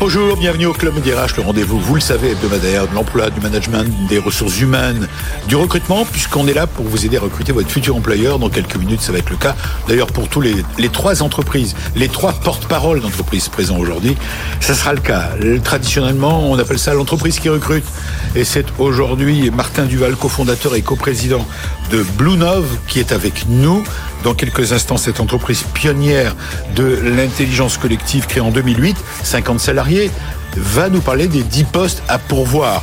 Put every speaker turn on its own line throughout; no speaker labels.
Bonjour, bienvenue au Club DRH, le rendez-vous, vous le savez, hebdomadaire de l'emploi, du management, des ressources humaines, du recrutement, puisqu'on est là pour vous aider à recruter votre futur employeur. Dans quelques minutes, ça va être le cas. D'ailleurs, pour tous les, les trois entreprises, les trois porte-paroles d'entreprises présents aujourd'hui, ça sera le cas. Traditionnellement, on appelle ça l'entreprise qui recrute. Et c'est aujourd'hui Martin Duval, cofondateur et coprésident de Blue Nove, qui est avec nous. Dans quelques instants, cette entreprise pionnière de l'intelligence collective créée en 2008, 50 salariés, va nous parler des 10 postes à pourvoir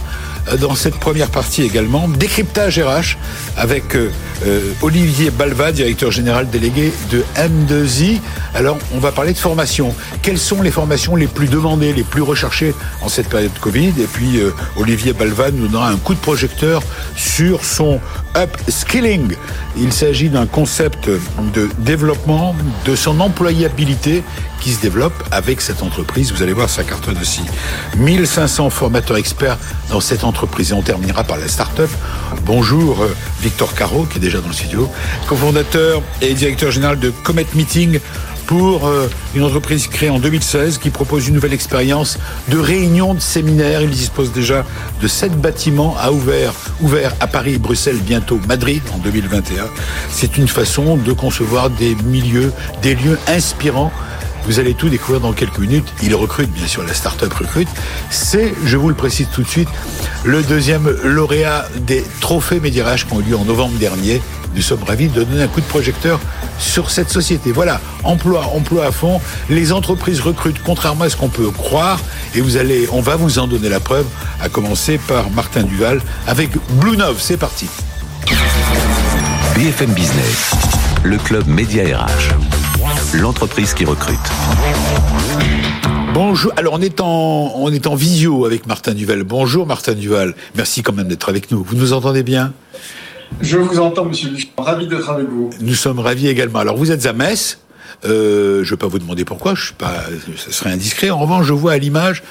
dans cette première partie également, décryptage RH avec euh, euh, Olivier Balva, directeur général délégué de M2I. Alors, on va parler de formation. Quelles sont les formations les plus demandées, les plus recherchées en cette période de Covid? Et puis, euh, Olivier Balva nous donnera un coup de projecteur sur son upskilling. Il s'agit d'un concept de développement de son employabilité qui se développe avec cette entreprise. Vous allez voir, ça cartonne aussi. 1500 formateurs experts dans cette entreprise. Et on terminera par la start-up. Bonjour, euh, Victor Caro, qui est déjà dans le studio, cofondateur et directeur général de Comet Meeting pour euh, une entreprise créée en 2016 qui propose une nouvelle expérience de réunion de séminaires. Il dispose déjà de sept bâtiments à ouvert, ouverts à Paris, Bruxelles, bientôt Madrid en 2021. C'est une façon de concevoir des milieux, des lieux inspirants vous allez tout découvrir dans quelques minutes. Il recrute, bien sûr, la start-up recrute. C'est, je vous le précise tout de suite, le deuxième lauréat des trophées Médirage qui ont eu lieu en novembre dernier. Nous sommes ravis de donner un coup de projecteur sur cette société. Voilà, emploi, emploi à fond. Les entreprises recrutent contrairement à ce qu'on peut croire. Et vous on va vous en donner la preuve, à commencer par Martin Duval avec Blue Nove. C'est parti.
BFM Business, le club Média RH l'entreprise qui recrute.
Bonjour. Alors on est en on est en visio avec Martin Duval. Bonjour Martin Duval. Merci quand même d'être avec nous. Vous nous entendez bien?
Je vous entends, Monsieur. Ravi d'être avec vous.
Nous sommes ravis également. Alors vous êtes à Metz? Euh, je ne vais pas vous demander pourquoi, je suis pas, ça serait indiscret. En revanche, je vois à l'image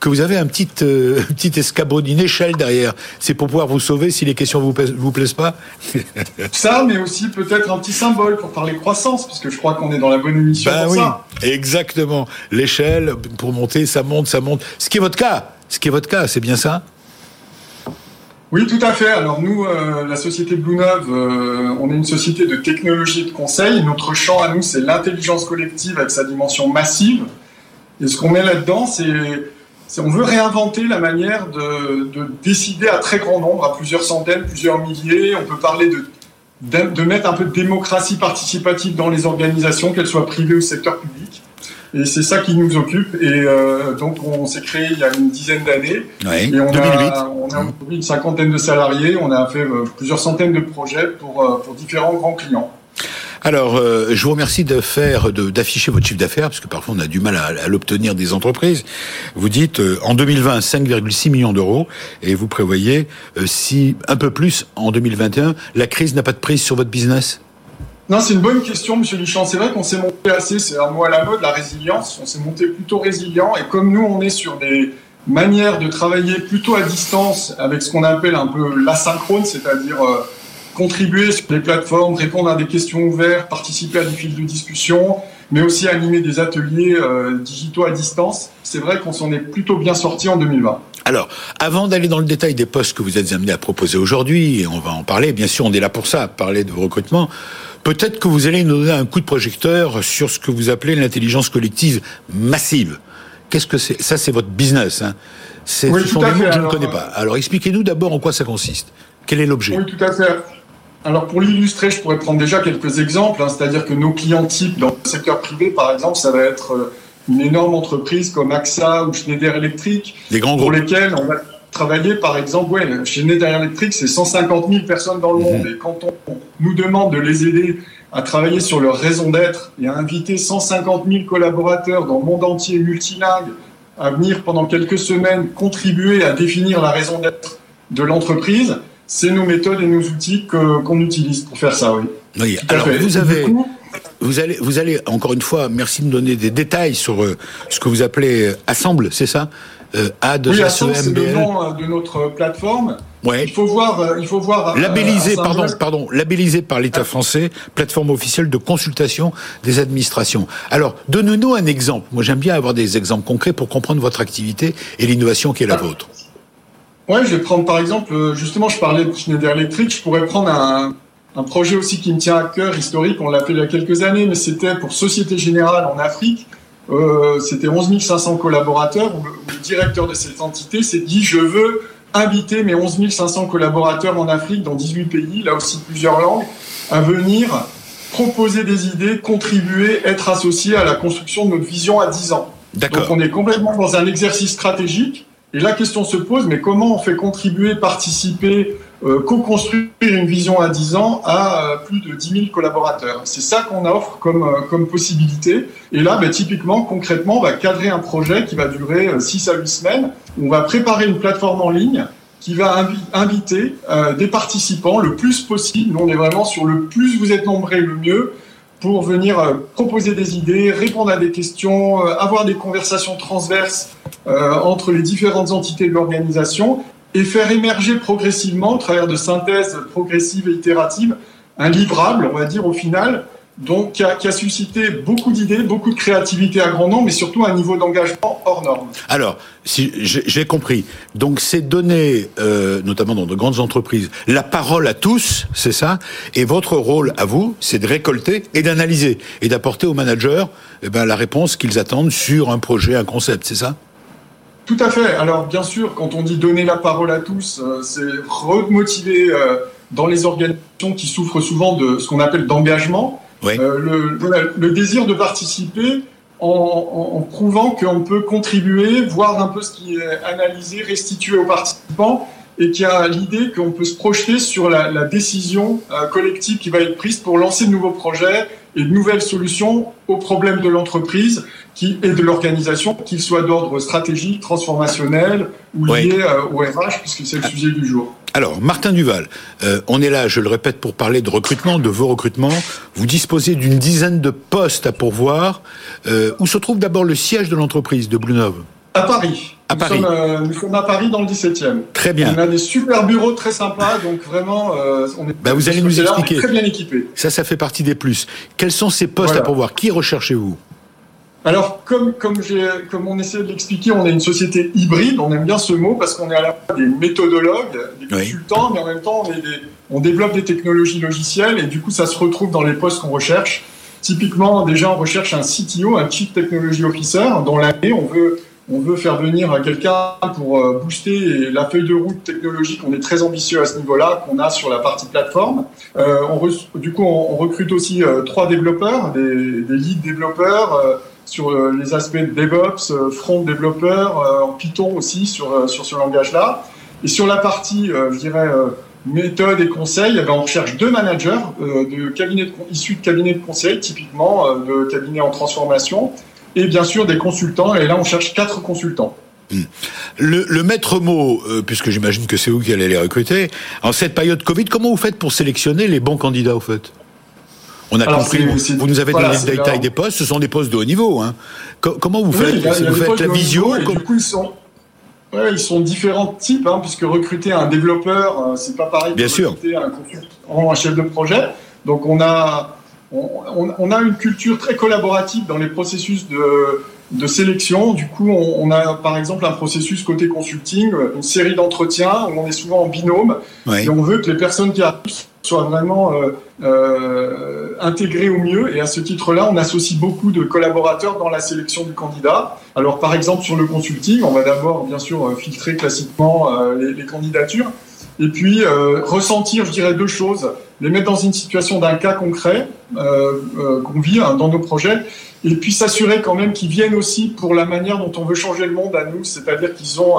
que vous avez un petit, euh, petit escabeau, une échelle derrière. C'est pour pouvoir vous sauver si les questions vous vous plaisent pas.
ça, mais aussi peut-être un petit symbole pour parler croissance, puisque je crois qu'on est dans la bonne émission
ben oui, Exactement. L'échelle pour monter, ça monte, ça monte. Ce qui est votre cas. Ce qui est votre cas, c'est bien ça?
Oui, tout à fait. Alors nous, euh, la société Blue euh, on est une société de technologie et de conseil. Notre champ à nous, c'est l'intelligence collective avec sa dimension massive. Et ce qu'on met là-dedans, c'est on veut réinventer la manière de, décider à très grand nombre, à plusieurs centaines, plusieurs milliers. On peut parler de, de mettre un peu de démocratie participative dans les organisations, qu'elles soient privées ou secteur public. Et c'est ça qui nous occupe. Et euh, donc, on s'est créé il y a une dizaine d'années.
et
on a, on a une cinquantaine de salariés. On a fait euh, plusieurs centaines de projets pour, euh, pour différents grands clients.
Alors, je vous remercie de faire, d'afficher votre chiffre d'affaires, parce que parfois on a du mal à, l'obtenir des entreprises. Vous dites en 2020 5,6 millions d'euros, et vous prévoyez si un peu plus en 2021. La crise n'a pas de prise sur votre business?
Non, c'est une bonne question, Monsieur Lichamp. C'est vrai qu'on s'est monté assez, c'est un mot à la mode, la résilience. On s'est monté plutôt résilient. Et comme nous, on est sur des manières de travailler plutôt à distance, avec ce qu'on appelle un peu l'asynchrone, c'est-à-dire euh, contribuer sur les plateformes, répondre à des questions ouvertes, participer à des fils de discussion, mais aussi animer des ateliers euh, digitaux à distance. C'est vrai qu'on s'en est plutôt bien sorti en 2020.
Alors, avant d'aller dans le détail des postes que vous êtes amenés à proposer aujourd'hui, et on va en parler, bien sûr, on est là pour ça, parler de vos recrutements, Peut-être que vous allez nous donner un coup de projecteur sur ce que vous appelez l'intelligence collective massive. Qu'est-ce que c'est? Ça, c'est votre business. Hein. C'est
oui, ce sont
des mots que je ne connais pas. Alors, expliquez-nous d'abord en quoi ça consiste. Quel est l'objet?
Oui, tout à fait. Alors, pour l'illustrer, je pourrais prendre déjà quelques exemples. Hein. C'est-à-dire que nos clients types dans le secteur privé, par exemple, ça va être euh, une énorme entreprise comme AXA ou Schneider Electric,
des grands
pour
groupes.
lesquels on va travailler, par exemple, ouais, chez Schneider Electric, c'est 150 000 personnes dans le mhm. monde. Et quand on nous demande de les aider à travailler sur leur raison d'être et à inviter 150 000 collaborateurs dans le monde entier multilingue à venir pendant quelques semaines contribuer à définir la raison d'être de l'entreprise, c'est nos méthodes et nos outils qu'on utilise pour faire ça, oui.
Oui, alors vous avez... vous allez, vous allez, encore une fois, merci de me donner des détails sur euh, ce que vous appelez euh, Assemble, c'est ça?
Euh, A de oui, Assemble, c'est le nom de notre plateforme.
Ouais.
Il faut voir, euh, il faut voir.
Labellisé, pardon, pardon, labellisé par l'État ah. français, plateforme officielle de consultation des administrations. Alors, donne-nous un exemple. Moi, j'aime bien avoir des exemples concrets pour comprendre votre activité et l'innovation qui est la ah. vôtre.
Ouais, je vais prendre par exemple, justement, je parlais de Schneider Electric, je pourrais prendre un, un projet aussi qui me tient à cœur, historique, on l'a fait il y a quelques années, mais c'était pour Société Générale en Afrique. Euh, c'était 11 500 collaborateurs. Le, directeur de cette entité s'est dit je veux inviter mes 11 500 collaborateurs en Afrique, dans 18 pays, là aussi plusieurs langues, à venir proposer des idées, contribuer, être associés à la construction de notre vision à 10 ans. Donc on est complètement dans un exercice stratégique. Et la question se pose, mais comment on fait contribuer, participer, co-construire une vision à 10 ans à euh, plus de 10 000 collaborateurs. C'est ça qu'on offre comme, euh, comme possibilité. Et là, bah, typiquement, concrètement, on va cadrer un projet qui va durer 6 à 8 semaines. On va préparer une plateforme en ligne qui va inviter des participants le plus possible. Nous, on est vraiment sur le plus vous êtes nombreux, le mieux pour venir proposer des idées, répondre à des questions, avoir des conversations transverses entre les différentes entités de l'organisation et faire émerger progressivement, au travers de synthèses progressives et itératives, un livrable, on va dire au final, donc qui a, suscité beaucoup d'idées, beaucoup de créativité à grand nombre, mais surtout un niveau d'engagement hors norme.
Alors, j'ai compris, donc c'est donner, euh, notamment dans de grandes entreprises, la parole à tous, c'est ça, et votre rôle à vous, c'est de récolter et d'analyser et d'apporter aux managers eh ben, la réponse qu'ils attendent sur un projet, un concept, c'est ça?
Tout à fait. Alors bien sûr, quand on dit donner la parole à tous, euh, c'est remotiver euh, dans les organisations qui souffrent souvent de ce qu'on appelle d'engagement, euh, le, le, désir de participer en, en, prouvant qu'on peut contribuer, voir un peu ce qui est analysé, restitué aux participants, et qui a l'idée qu'on peut se projeter sur la, la décision collective qui va être prise pour lancer de nouveaux projets et de nouvelles solutions aux problèmes de l'entreprise qui, et de l'organisation, qu'ils soient d'ordre stratégique, transformationnel ou lié euh, au RH, puisque c'est le sujet du jour.
Alors, Martin Duval, euh, on est là, je le répète, pour parler de recrutement, de vos recrutements. Vous disposez d'une dizaine de postes à pourvoir. Euh, où se trouve d'abord le siège de l'entreprise de Bluenove
À Paris. À nous, Paris. Sommes, nous sommes à Paris dans le 17e.
Très bien.
On a des super bureaux très sympas, donc vraiment, on est
bah, vous allez nous expliquer.
très bien équipés.
Ça, ça fait partie des plus. Quels sont ces postes à pourvoir? Qui recherchez-vous?
Alors, comme, comme, comme on essaie de l'expliquer, on est une société hybride. On aime bien ce mot parce qu'on est à la fois des méthodologues, des consultants, mais en même temps, on, est des, on développe des technologies logicielles et du coup, ça se retrouve dans les postes qu'on recherche. Typiquement, déjà, on recherche un CTO, un Chief Technology Officer. Dans l'année, on veut, on veut faire venir quelqu'un pour euh, booster la feuille de route technologique. On est très ambitieux à ce niveau-là, qu'on a sur la partie plateforme. Euh, on du coup, on, recrute aussi euh, trois développeurs, des, des lead développeurs. Euh, sur euh, les aspects de DevOps, front développeur, euh, en Python aussi sur, sur ce langage-là. Et sur la partie, je dirais, méthode et conseil, eh ben, on recherche deux managers de cabinet de, issus de cabinets de conseil, typiquement de cabinets en transformation, et bien sûr des consultants. Et là, on cherche quatre consultants.
Hmm. Le, le, maître mot, puisque j'imagine que c'est vous qui allez les recruter, en cette période Covid, comment vous faites pour sélectionner les bons candidats, au fait? On a compris, vous, nous avez donné le détail des postes, ce sont des postes de haut niveau. Hein. comment vous faites Vous faites la visio
Du coup, ils sont, ouais, ils sont différents types, hein, puisque recruter un développeur, euh, c'est pas pareil
Bien
que recruter un consultant, un chef de projet. Donc on a, on, on, a une culture très collaborative dans les processus de, de sélection. Du coup, on, on, a par exemple un processus côté consulting, une série d'entretiens où on est souvent en binôme et on veut que les personnes qui arrivent soient vraiment euh, euh, intégrés au mieux. Et à ce titre-là, on associe beaucoup de collaborateurs dans la sélection du candidat. Alors, par exemple, sur le consulting, on va d'abord, bien sûr, euh, filtrer classiquement euh, les, les, candidatures. Et puis, euh, ressentir, je dirais, deux choses. Les mettre dans une situation d'un cas concret qu'on vit hein, dans nos projets. Et puis, s'assurer quand même qu'ils viennent aussi pour la manière dont on veut changer le monde à nous. C'est-à-dire qu'ils ont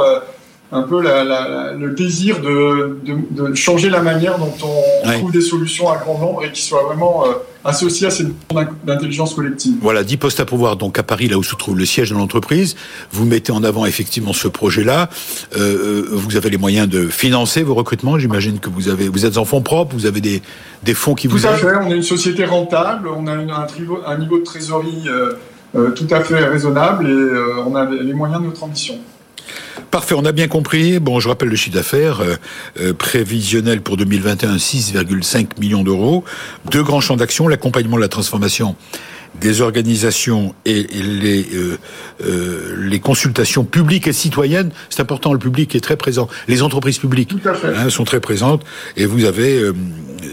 un peu le désir de, changer la manière dont on trouve des solutions à grand nombre et qui soient vraiment euh, associées à cette d'intelligence collective.
Voilà, 10 postes à pouvoir donc à Paris, là où se trouve le siège de l'entreprise. Vous mettez en avant effectivement ce projet-là. Euh, euh, vous avez les moyens de financer vos recrutements. J'imagine que vous avez, vous êtes en fonds propres, vous avez des, des fonds qui
vous
Tout
à fait. On est une société rentable. On a un, niveau, un niveau de trésorerie tout à fait raisonnable et on a les moyens de notre ambition.
Parfait, on a bien compris. Bon, je rappelle le chiffre d'affaires euh, euh, prévisionnel pour 2021, 6,5 millions d'euros. Deux grands champs d'action, l'accompagnement de la transformation des organisations et, les, euh, euh, les consultations publiques et citoyennes, c'est important, le public est très présent. Les entreprises publiques hein, sont très présentes et vous avez euh,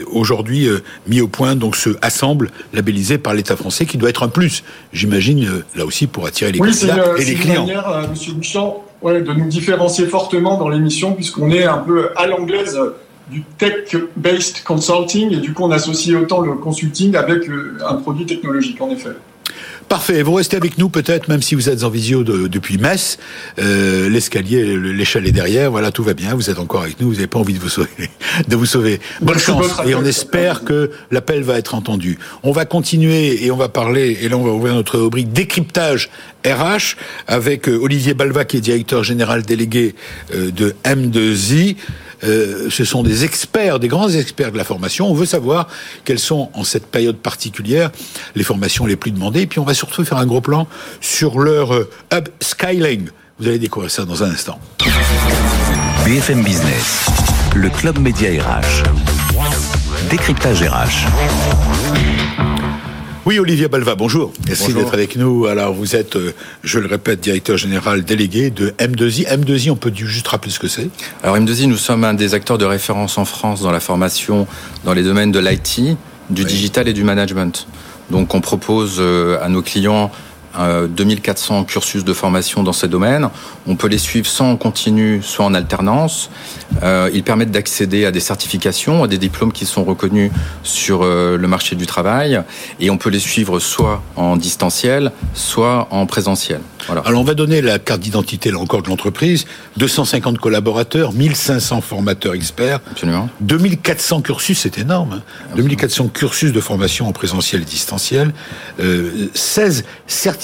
aujourd'hui mis au point donc ce assemble labellisé par l'État français qui doit être un plus, j'imagine, là aussi pour attirer les
oui,
candidats et les clients.
C'est une manière, Monsieur Bouchard, ouais, de nous différencier fortement dans l'émission puisqu'on est un peu à l'anglaise du tech-based consulting et du coup on associe autant le consulting avec euh, un produit technologique en effet.
Parfait. Vous restez avec nous peut-être, même si vous êtes en visio depuis Metz. Euh, L'escalier, l'échelle est derrière. Voilà, tout va bien. Vous êtes encore avec nous. Vous n'avez pas envie de vous sauver. De vous sauver. Bonne chance. Et on espère que l'appel va être entendu. On va continuer et on va parler. Et là, on va ouvrir notre rubrique décryptage RH avec euh, Olivier Balva, qui est directeur général délégué euh, de M2I. Euh, ce sont des experts, des grands experts de la formation. On veut savoir quelles sont, en cette période particulière, les formations les plus demandées. Et puis on va surtout faire un gros plan sur leur euh, hub Skyling. Vous allez découvrir ça dans un instant.
BFM Business, le club média RH. Décryptage RH.
Oui, Olivier Balva, bonjour. Merci d'être avec nous. Alors, vous êtes, euh, je le répète, directeur général délégué de M2I. M2I, on peut juste rappeler ce que c'est?
Alors, M2I, nous sommes un des acteurs de référence en France dans la formation dans les domaines de l'IT, du digital et du management. Donc, on propose euh, à nos clients 2400 euh, cursus de formation dans ces domaines. On peut les suivre soit en continu, soit en alternance. Euh, ils permettent d'accéder à des certifications, à des diplômes qui sont reconnus sur euh, le marché du travail. Et on peut les suivre soit en distanciel, soit en présentiel.
Voilà. Alors on va donner la carte d'identité là encore de l'entreprise. 250 collaborateurs, 1500 formateurs experts.
Absolument.
2400 cursus, c'est énorme. Hein 2400 cursus de formation en présentiel et distanciel. Euh, 16 certifications,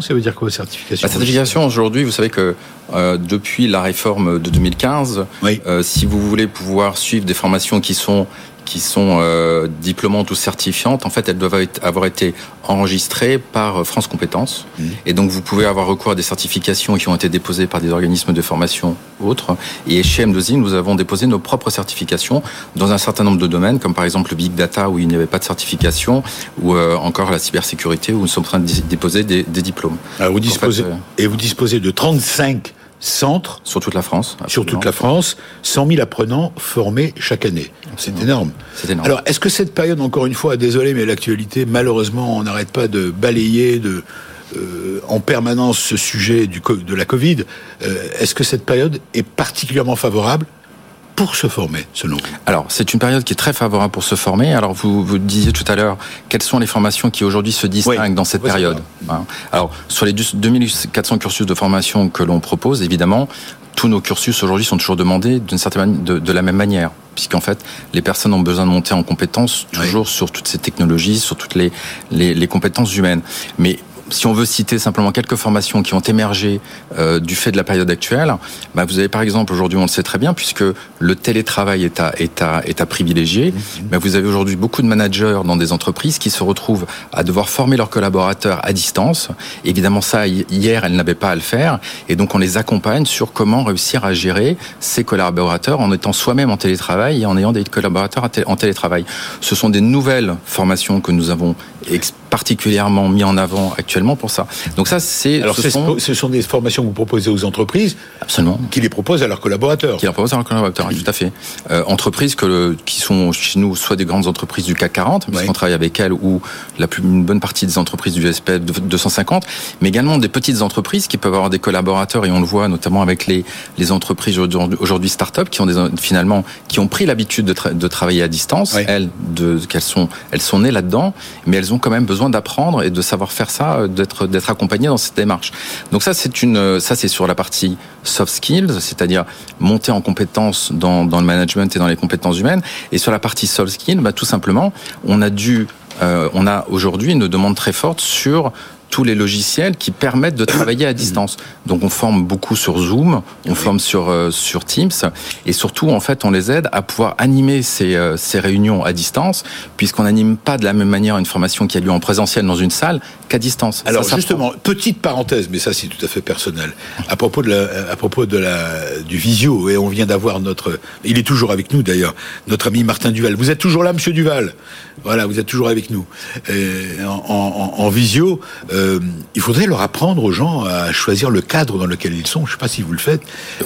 ça veut dire quoi certification
La certification aujourd'hui, vous savez que euh, depuis la réforme de 2015, euh, si vous voulez pouvoir suivre des formations qui sont qui sont euh, diplômantes ou certifiantes, en fait, elles doivent avoir été enregistrées par euh, France Compétences. Mmh. Et donc, vous pouvez avoir recours à des certifications qui ont été déposées par des organismes de formation ou autres. Et chez M2I, nous avons déposé nos propres certifications dans un certain nombre de domaines, comme par exemple le big data où il n'y avait pas de certification, ou euh, encore la cybersécurité où nous sommes en train de déposer des, des diplômes.
Alors vous disposez, fait, euh, et vous disposez de 35 centres.
Sur toute la France.
Absolument. Sur toute la France, 100 000 apprenants formés chaque année. C'est énorme.
C'est énorme.
Alors, est-ce que cette période, encore une fois, désolé, mais l'actualité, malheureusement, on n'arrête pas de balayer, de, euh, en permanence ce sujet du, de la Covid. Euh, est-ce que cette période est particulièrement favorable pour se former, selon vous
Alors, c'est une période qui est très favorable pour se former. Alors, vous, vous disiez tout à l'heure, quelles sont les formations qui aujourd'hui se distinguent oui, dans cette période hein Alors, sur les 2400 cursus de formation que l'on propose, évidemment, tous nos cursus aujourd'hui sont toujours demandés d'une certaine de, de la même manière puisqu'en fait, les personnes ont besoin de monter en compétences toujours oui. sur toutes ces technologies, sur toutes les, les, les compétences humaines. Mais si on veut citer simplement quelques formations qui ont émergé euh, du fait de la période actuelle, bah vous avez par exemple aujourd'hui, on le sait très bien, puisque le télétravail est à, est à, est à privilégier, mmh. bah vous avez aujourd'hui beaucoup de managers dans des entreprises qui se retrouvent à devoir former leurs collaborateurs à distance. Évidemment, ça, hier, elles n'avaient pas à le faire, et donc on les accompagne sur comment réussir à gérer ces collaborateurs en étant soi-même en télétravail et en ayant des collaborateurs en télétravail. Ce sont des nouvelles formations que nous avons particulièrement mis en avant actuellement pour ça. Donc ça, c'est
alors ce sont... ce sont des formations que vous proposez aux entreprises,
absolument,
qui les proposent à leurs collaborateurs,
qui les proposent à leurs collaborateurs, oui. tout à fait. Euh, entreprises que qui sont chez nous soit des grandes entreprises du CAC 40, puisqu'on oui. travaille avec elles, ou la plus une bonne partie des entreprises du SPF 250, mais également des petites entreprises qui peuvent avoir des collaborateurs et on le voit notamment avec les les entreprises aujourd'hui start-up qui ont des finalement qui ont pris l'habitude de, tra de, travailler à distance, oui. elles de qu'elles sont elles sont nées là-dedans, mais elles ont quand même besoin d'apprendre et de savoir faire ça, d'être d'être accompagné dans cette démarche. Donc ça c'est une ça c'est sur la partie soft skills, c'est-à-dire monter en compétences dans, dans le management et dans les compétences humaines. Et sur la partie soft skills, bah, tout simplement, on a dû euh, on a aujourd'hui une demande très forte sur tous les logiciels qui permettent de travailler à distance. Donc on forme beaucoup sur Zoom, on forme sur euh, sur Teams et surtout en fait on les aide à pouvoir animer ces, euh, ces réunions à distance puisqu'on n'anime pas de la même manière une formation qui a lieu en présentiel dans une salle qu'à distance.
Alors justement, petite parenthèse, mais ça c'est tout à fait personnel. À propos de la, à propos de la du visio et on vient d'avoir notre, il est toujours avec nous d'ailleurs, notre ami Martin Duval. Vous êtes toujours là, Monsieur Duval? Voilà, vous êtes toujours avec nous. en, en, visio, euh, il faudrait leur apprendre aux gens à choisir le cadre dans lequel ils sont. Je ne sais pas si vous le faites.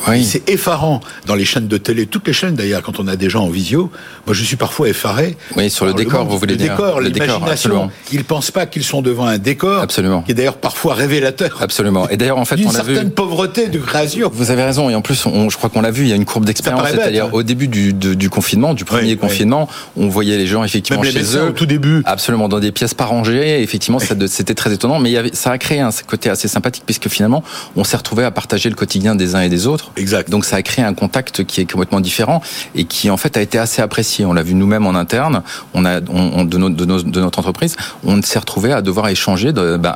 Oui. C'est effarant dans les chaînes de télé, toutes les chaînes d'ailleurs, quand on a des gens en visio. Moi, je suis parfois effaré.
Oui, sur le décor, vous voulez
le
dire.
Décor, l'imagination. Ils pensent pas qu'ils sont devant un décor.
Absolument.
Qui est d'ailleurs parfois révélateur.
Absolument. Et d'ailleurs, en fait,
on
a
vu. Une certaine pauvreté de création.
Vous avez raison. Et en plus, on, je crois qu'on l'a vu, il y a une courbe d'expérience. C'est-à-dire, hein. au début du, du, confinement, du premier confinement, on voyait les gens effectivement
Même
chez eux.
Au tout début.
Absolument. Dans des pièces pas rangées. Effectivement, c'était très étonnant. Mais il y avait, ça a créé un côté assez sympathique puisque finalement, on s'est retrouvé à partager le quotidien des uns et des autres.
Exact.
Donc, ça a créé un contact qui est complètement différent et qui, en fait, a été assez apprécié. On l'a vu nous-mêmes en interne. On a, on, de, de, de, notre entreprise, on s'est retrouvé à devoir échanger. De, ben,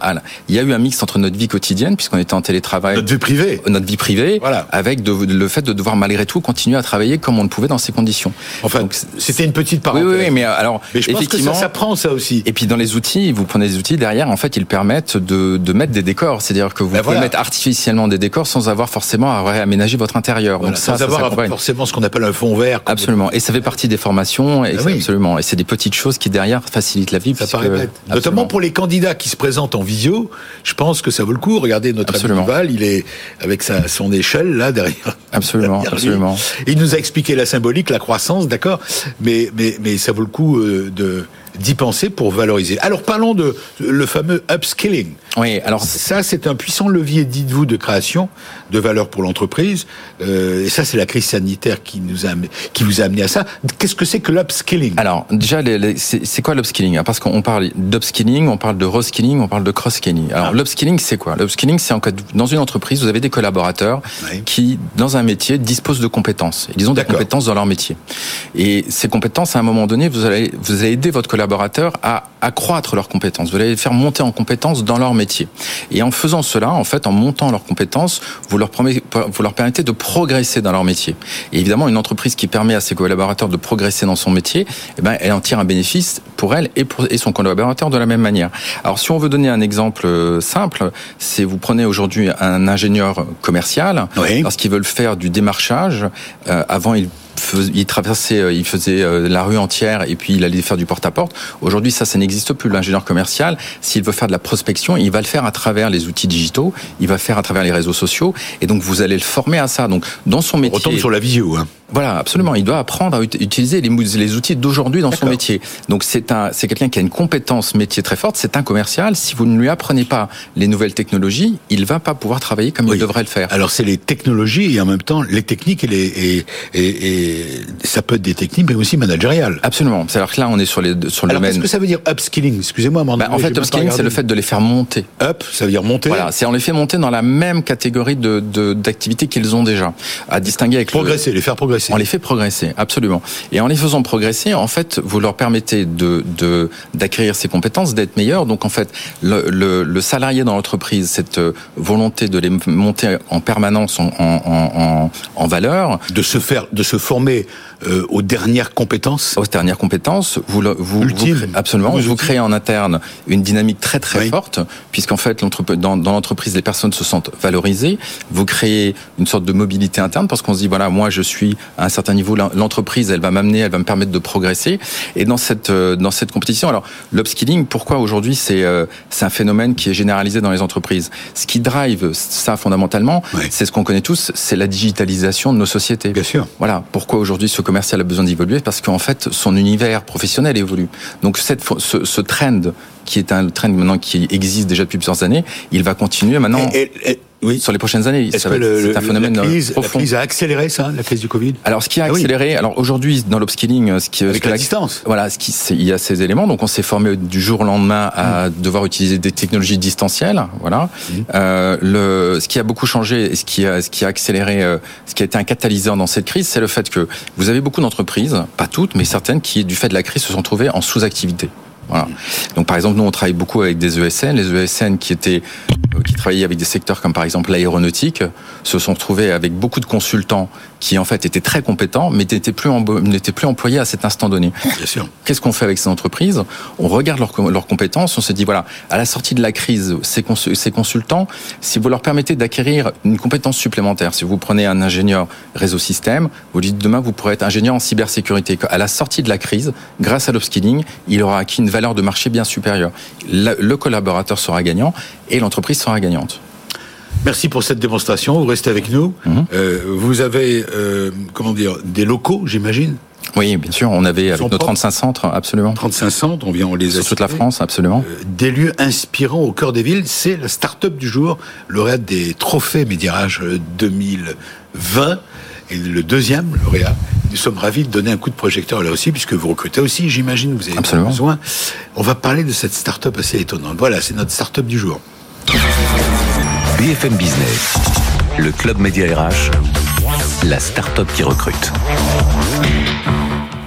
il y a eu un mix entre notre vie quotidienne puisqu'on était en télétravail.
Notre vie privée.
Notre vie privée.
Voilà.
Avec le fait de devoir malgré tout continuer à travailler comme on le pouvait dans ces conditions.
Enfin, c'était une petite parenthèse.
Oui, oui, mais alors,
mais je
effectivement,
pense que ça s'apprend ça aussi.
Et puis dans les outils, vous prenez des outils derrière, en fait, ils permettent de, de mettre des décors. C'est-à-dire que vous
ben
pouvez mettre artificiellement des décors sans avoir forcément à réaménager votre intérieur.
Voilà,
Donc ça,
sans
ça,
avoir
ça
forcément ce qu'on appelle un fond vert.
Absolument. Et ça fait partie des formations. Et
ben oui.
Absolument. Et c'est des petites choses qui derrière facilitent la vie.
Ça
puisque...
paraît bête. Notamment pour les candidats qui se présentent en visio, je pense que ça vaut le coup. Regardez notre
absolument.
ami Duval, il est avec sa, son échelle là derrière.
Absolument,
derrière
absolument.
Il nous a expliqué la symbolique, la croissance, d'accord, mais, mais, mais ça vaut le coup euh, de d'y penser pour valoriser. Alors parlons de le fameux upskilling.
Oui, alors
ça c'est un puissant levier, dites-vous, de création de valeur pour l'entreprise. Euh, et ça c'est la crise sanitaire qui nous a qui vous a amené à ça. Qu'est-ce que c'est que l'upskilling?
Alors déjà, c'est quoi l'upskilling? Parce qu'on parle d'upskilling, on parle de reskilling, on parle de cross-skilling. Alors ah. l'upskilling c'est quoi? L'upskilling c'est en cas dans une entreprise vous avez des collaborateurs oui. qui dans un métier disposent de compétences. Ils ont des compétences dans leur métier. Et ces compétences à un moment donné vous allez vous allez aider votre collaborateur collaborateurs à accroître leurs compétences. Vous allez les faire monter en compétences dans leur métier. Et en faisant cela, en fait, en montant leurs compétences, vous leur, vous leur permettez de progresser dans leur métier. Et évidemment, une entreprise qui permet à ses collaborateurs de progresser dans son métier, eh ben, elle en tire un bénéfice pour elle et pour et son collaborateur de la même manière. Alors, si on veut donner un exemple simple, c'est vous prenez aujourd'hui un ingénieur commercial,
oui.
lorsqu'ils veulent faire du démarchage, euh, avant ils il traversait, il faisait la rue entière et puis il allait faire du porte-à-porte. Aujourd'hui, ça, ça n'existe plus. L'ingénieur commercial, s'il veut faire de la prospection, il va le faire à travers les outils digitaux, il va le faire à travers les réseaux sociaux, et donc vous allez le former à ça. Donc, dans son métier.
On retombe sur la visio, hein.
Voilà, absolument. Il doit apprendre à utiliser les, les outils d'aujourd'hui dans son métier. Donc c'est un, c'est quelqu'un qui a une compétence métier très forte. C'est un commercial. Si vous ne lui apprenez pas les nouvelles technologies, il va pas pouvoir travailler comme
oui.
il devrait le faire.
Alors c'est les technologies et en même temps les techniques et les et, et, et ça peut être des techniques mais aussi managériales.
Absolument. C'est alors que là on est sur les sur le
alors,
domaine.
Qu'est-ce que ça veut dire upskilling? Excusez-moi.
Bah, en fait, upskilling c'est le fait de les faire monter.
Up, ça veut dire monter.
Voilà, c'est on les fait monter dans la même catégorie de d'activités qu'ils ont déjà. À distinguer avec
progresser,
le...
les faire progresser.
On les fait progresser absolument. Et en les faisant progresser, en fait, vous leur permettez de d'acquérir ces compétences, d'être meilleurs. Donc en fait, le, le, le salarié dans l'entreprise, cette volonté de les monter en permanence en, en, en, en valeur,
de se faire, de se former euh, aux dernières compétences,
aux dernières compétences, vous vous,
Ultime.
vous absolument, vous, vous créez en interne une dynamique très très
oui.
forte, puisqu'en fait dans, dans l'entreprise les personnes se sentent valorisées. Vous créez une sorte de mobilité interne parce qu'on se dit voilà moi je suis à un certain niveau l'entreprise, elle va m'amener, elle va me permettre de progresser. Et dans cette dans cette compétition, alors l'upskilling, pourquoi aujourd'hui c'est c'est un phénomène qui est généralisé dans les entreprises? Ce qui drive ça fondamentalement,
oui.
c'est ce qu'on connaît tous, c'est la digitalisation de nos sociétés.
Bien sûr.
Voilà pourquoi aujourd'hui ce commercial a besoin d'évoluer parce qu'en fait son univers professionnel évolue. Donc ce, trend qui est un trend maintenant qui existe déjà depuis plusieurs années, il va continuer maintenant.
Et oui.
Sur les prochaines années,
Est-ce que le, un phénomène la crise, profond. La crise a accéléré ça, la crise du Covid?
Alors, ce qui a accéléré, ah oui. alors aujourd'hui dans l'upskilling, ce qui
avec
ce
la, la distance.
Voilà, ce qui, il y a ces éléments. Donc, on s'est formé du jour au lendemain à mmh. devoir utiliser des technologies distancielles. Voilà. Mmh. Euh, le, ce qui a beaucoup changé et ce qui a, ce qui a accéléré, euh, ce qui a été un catalyseur dans cette crise, c'est le fait que vous avez beaucoup d'entreprises, pas toutes, mais certaines, qui du fait de la crise se sont trouvées en sous-activité. Voilà. Donc par exemple, nous on travaille beaucoup avec des ESN, les ESN qui étaient euh, qui travaillaient avec des secteurs comme par exemple l'aéronautique se sont retrouvés avec beaucoup de consultants qui en fait étaient très compétents mais n'étaient plus n'étaient plus employés à cet instant donné.
Bien sûr.
Qu'est-ce qu'on fait avec ces entreprises? On regarde leurs, compétences, on se dit voilà, à la sortie de la crise, ces, ces consultants, si vous leur permettez d'acquérir une compétence supplémentaire, si vous prenez un ingénieur réseau système, vous dites demain vous pourrez être ingénieur en cybersécurité. À la sortie de la crise, grâce à l'upskilling, il aura acquis une valeur de marché bien supérieure. Le collaborateur sera gagnant et l'entreprise sera gagnante.
Merci pour cette démonstration. Vous restez avec nous. Mhm. Euh, vous avez, euh, comment dire, des locaux, j'imagine?
Oui, bien sûr. On avait avec nos 35 centres, absolument.
35 centres, on vient, on les
Sur toute la France, absolument. Euh,
des lieux inspirants au cœur des villes. C'est la start-up du jour, lauréat des trophées Médirage 2020 et le deuxième lauréat. Nous sommes ravis de donner un coup de projecteur là aussi, puisque vous recrutez aussi, j'imagine, vous avez
Absolument.
besoin. On va parler de cette start-up assez étonnante. Voilà, c'est notre start-up du jour.
BFM Business, le club média RH, la start-up qui recrute.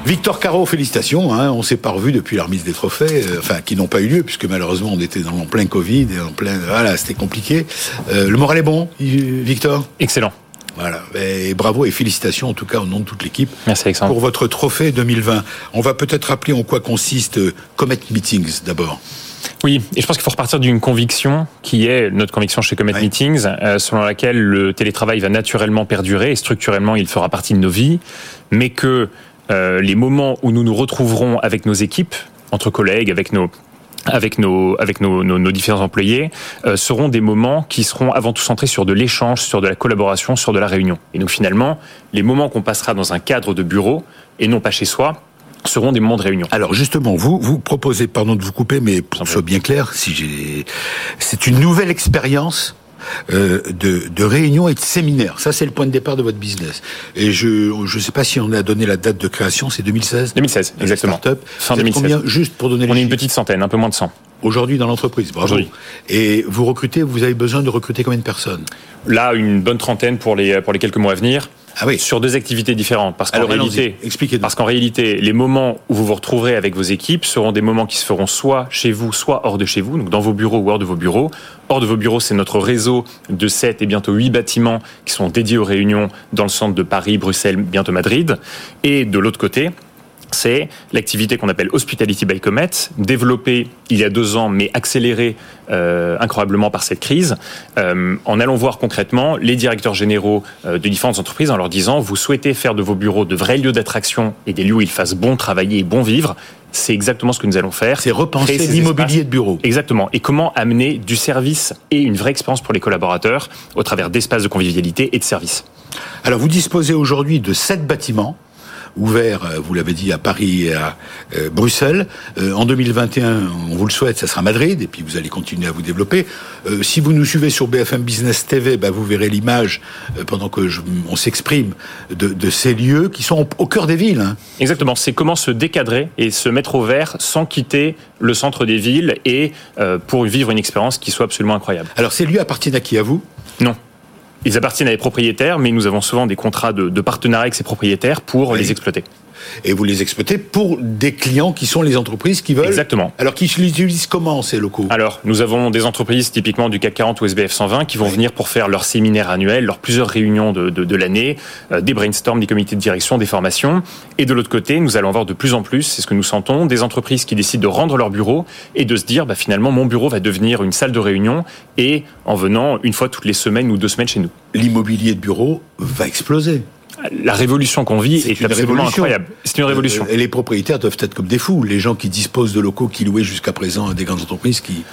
Victor Caro, félicitations. Hein, on s'est pas revu depuis la remise des trophées, euh, enfin qui n'ont pas eu lieu puisque malheureusement on était dans, en plein Covid et en plein, voilà, c'était compliqué. Euh, le moral est bon, Victor?
Excellent.
Voilà. Et bravo et félicitations en tout cas au nom de toute l'équipe.
Merci Alexandre.
Pour votre trophée 2020. On va peut-être rappeler en quoi consiste euh, Comet Meetings d'abord.
Oui, et je pense qu'il faut repartir d'une conviction qui est notre conviction chez Comet Meetings, euh, selon laquelle le télétravail va naturellement perdurer et structurellement il fera partie de nos vies, mais que euh, les moments où nous nous retrouverons avec nos équipes, entre collègues, avec nos avec nos avec nos, nos, différents employés euh, seront des moments qui seront avant tout centrés sur de l'échange, sur de la collaboration, sur de la réunion. Et donc finalement, les moments qu'on passera dans un cadre de bureau et non pas chez soi seront des moments de réunion.
Alors justement, vous vous proposez, pardon de vous couper, mais pour que ce soit bien clair, si j'ai, c'est une nouvelle expérience euh, de, de réunions et de séminaires. Ça, c'est le point de départ de votre business. Et je ne sais pas si on a donné la date de création, c'est 2016
2016, exactement.
Fin 2016. Combien, juste pour donner
On est une petite centaine, un peu moins de 100.
Aujourd'hui dans l'entreprise, bravo. Et vous recrutez, vous avez besoin de recruter combien de personnes?
Là, une bonne trentaine pour les, pour les quelques mois à venir.
Ah oui.
Sur deux activités différentes. Parce qu'en réalité, parce qu'en réalité, les moments où vous vous retrouverez avec vos équipes seront des moments qui se feront soit chez vous, soit hors de chez vous, donc dans vos bureaux ou hors de vos bureaux. Hors de vos bureaux, c'est notre réseau de 7 et bientôt 8 bâtiments qui sont dédiés aux réunions dans le centre de Paris, Bruxelles, bientôt Madrid. Et de l'autre côté, c'est l'activité qu'on appelle Hospitality by Comet, développée il y a deux ans, mais accélérée euh, incroyablement par cette crise, euh, en allant voir concrètement les directeurs généraux euh, de différentes entreprises en leur disant, vous souhaitez faire de vos bureaux de vrais lieux d'attraction et des lieux où il fasse bon travailler et bon vivre, c'est exactement ce que nous allons faire.
C'est repenser l'immobilier de bureau.
Exactement. Et comment amener du service et une vraie expérience pour les collaborateurs au travers d'espaces de convivialité et de services.
Alors vous disposez aujourd'hui de sept bâtiments ouvert, euh, vous l'avez dit, à Paris et à euh, Bruxelles. Euh, en 2021, on vous le souhaite, ça sera Madrid, et puis vous allez continuer à vous développer. si vous nous suivez sur BFM Business TV, bah, vous verrez l'image pendant que je, on s'exprime de, de, ces lieux qui sont au, cœur des villes. Hein.
Exactement, c'est comment se décadrer et se mettre au vert sans quitter le centre des villes et pour vivre une expérience qui soit absolument incroyable.
Alors ces lieux appartiennent à qui À vous?
Non. Ils appartiennent à des propriétaires, mais nous avons souvent des contrats de, partenariat avec ces propriétaires pour les exploiter
et vous les exploitez pour des clients qui sont les entreprises qui veulent.
Exactement.
Alors, qui les utilisent comment ces locaux?
Alors, nous avons des entreprises typiquement du CAC 40 ou SBF 120 qui vont venir pour faire leur séminaire annuel, leurs plusieurs réunions de, de, de l'année, euh, des brainstorms, des comités de direction, des formations. Et de l'autre côté, nous allons avoir de plus en plus, c'est ce que nous sentons, des entreprises qui décident de rendre leur bureau et de se dire, bah, finalement, mon bureau va devenir une salle de réunion et en venant une fois toutes les semaines ou deux semaines chez nous.
L'immobilier de bureau va exploser
la révolution qu'on vit est, absolument incroyable. C'est une révolution.
Euh, et les propriétaires doivent être comme des fous. Les gens qui disposent de locaux qui louaient jusqu'à présent à des grandes entreprises qui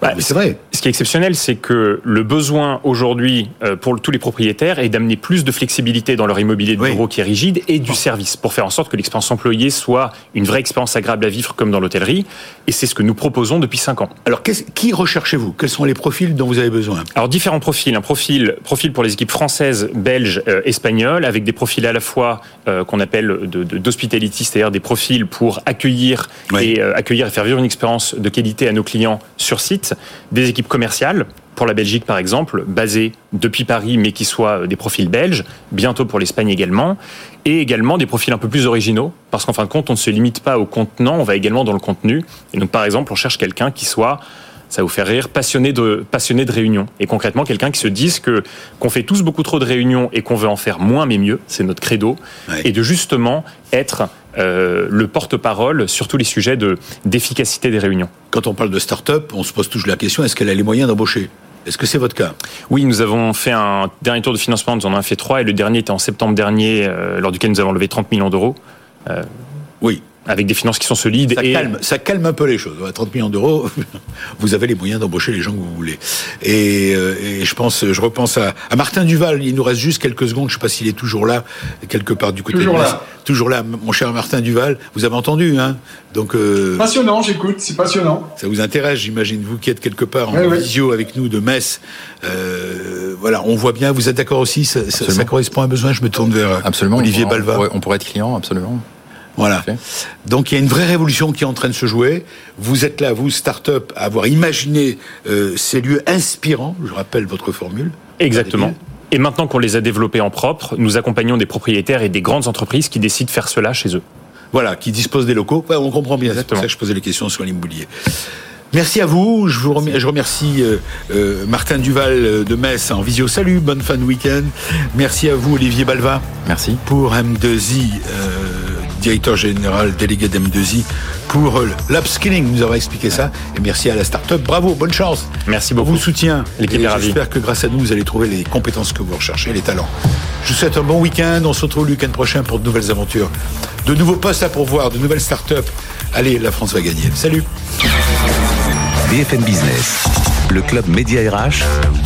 bah, c'est vrai. Ce qui est exceptionnel, c'est que le besoin aujourd'hui euh, pour tous les propriétaires est d'amener plus de flexibilité dans leur immobilier de bureau qui est rigide et du service pour faire en sorte que l'expérience employée soit une vraie expérience agréable à vivre comme dans l'hôtellerie. Et c'est ce que nous proposons depuis cinq ans.
Alors, qui recherchez-vous? Quels sont les profils dont vous avez besoin?
Alors, différents profils. Un profil, profil pour les équipes françaises, belges, euh, espagnoles, avec des profils à la fois euh, qu'on appelle d'hospitality, de, c'est-à-dire des profils pour accueillir et accueillir et faire vivre une expérience de qualité à nos clients sur site des équipes commerciales pour la Belgique par exemple, basés depuis Paris mais qui soient des profils belges, bientôt pour l'Espagne également, et également des profils un peu plus originaux, parce qu'en fin de compte, on ne se limite pas au contenant, on va également dans le contenu. Et donc par exemple, on cherche quelqu'un qui soit ça vous fait rire, passionné de, passionné de réunions. Et concrètement, quelqu'un qui se dise que qu'on fait tous beaucoup trop de réunions et qu'on veut en faire moins mais mieux, c'est notre credo, et de justement être euh, le porte-parole sur tous les sujets de d'efficacité des réunions.
Quand on parle de start-up, on se pose toujours la question est-ce qu'elle a les moyens d'embaucher? Est-ce que c'est votre cas?
Oui, nous avons fait un dernier tour de financement, nous en avons fait trois, et le dernier était en septembre dernier, euh, lors duquel nous avons levé 30 millions d'euros.
Euh, oui,
avec des finances qui sont solides.
Ça, calme, ça calme un peu les choses. 30 millions d'euros, vous avez les moyens d'embaucher les gens que vous voulez. Et, euh, et je pense, je repense à, à, Martin Duval. Il nous reste juste quelques secondes. Je ne sais pas s'il est toujours là, quelque part du côté
toujours
de
là.
Toujours là, mon cher Martin Duval. Vous avez entendu, hein
Donc euh, passionnant. J'écoute. C'est passionnant.
Ça vous intéresse, j'imagine, vous qui êtes quelque part en oui, visio avec nous de Metz. Euh, voilà, on voit bien. Vous êtes d'accord aussi ça, ça, ça, correspond à un besoin. Je me tourne vers
absolument,
Olivier
on
Balva.
On pourrait être client, absolument.
Voilà. Donc il y a une vraie révolution qui est en train de se jouer. Vous êtes là, vous, start-up, à avoir imaginé euh, ces lieux inspirants. Je rappelle votre formule.
Exactement. Et maintenant qu'on les a développés en propre, nous accompagnons des propriétaires et des grandes entreprises qui décident de faire cela chez eux.
Voilà, qui disposent des locaux. Ouais, on comprend bien. C'est pour ça que je posais les questions sur l'immobilier. Merci à vous. Je vous remercie, je remercie euh, euh, Martin Duval de Metz en visio. Salut, bonne fin de week-end. Merci à vous, Olivier Balva.
Merci.
Pour M2I. Euh, directeur général délégué d'M2I pour l'upskilling, nous avons expliqué ça. Et merci à la start-up. Bravo, bonne chance.
Merci beaucoup.
On vous soutient.
L'équipe est ravie.
J'espère que grâce à nous, vous allez trouver les compétences que vous recherchez, les talents. Je vous souhaite un bon week-end. On se retrouve le week-end prochain pour de nouvelles aventures. De nouveaux postes à pourvoir, de nouvelles start-up. Allez, la France va gagner. Salut.
BFM Business, le club Média RH,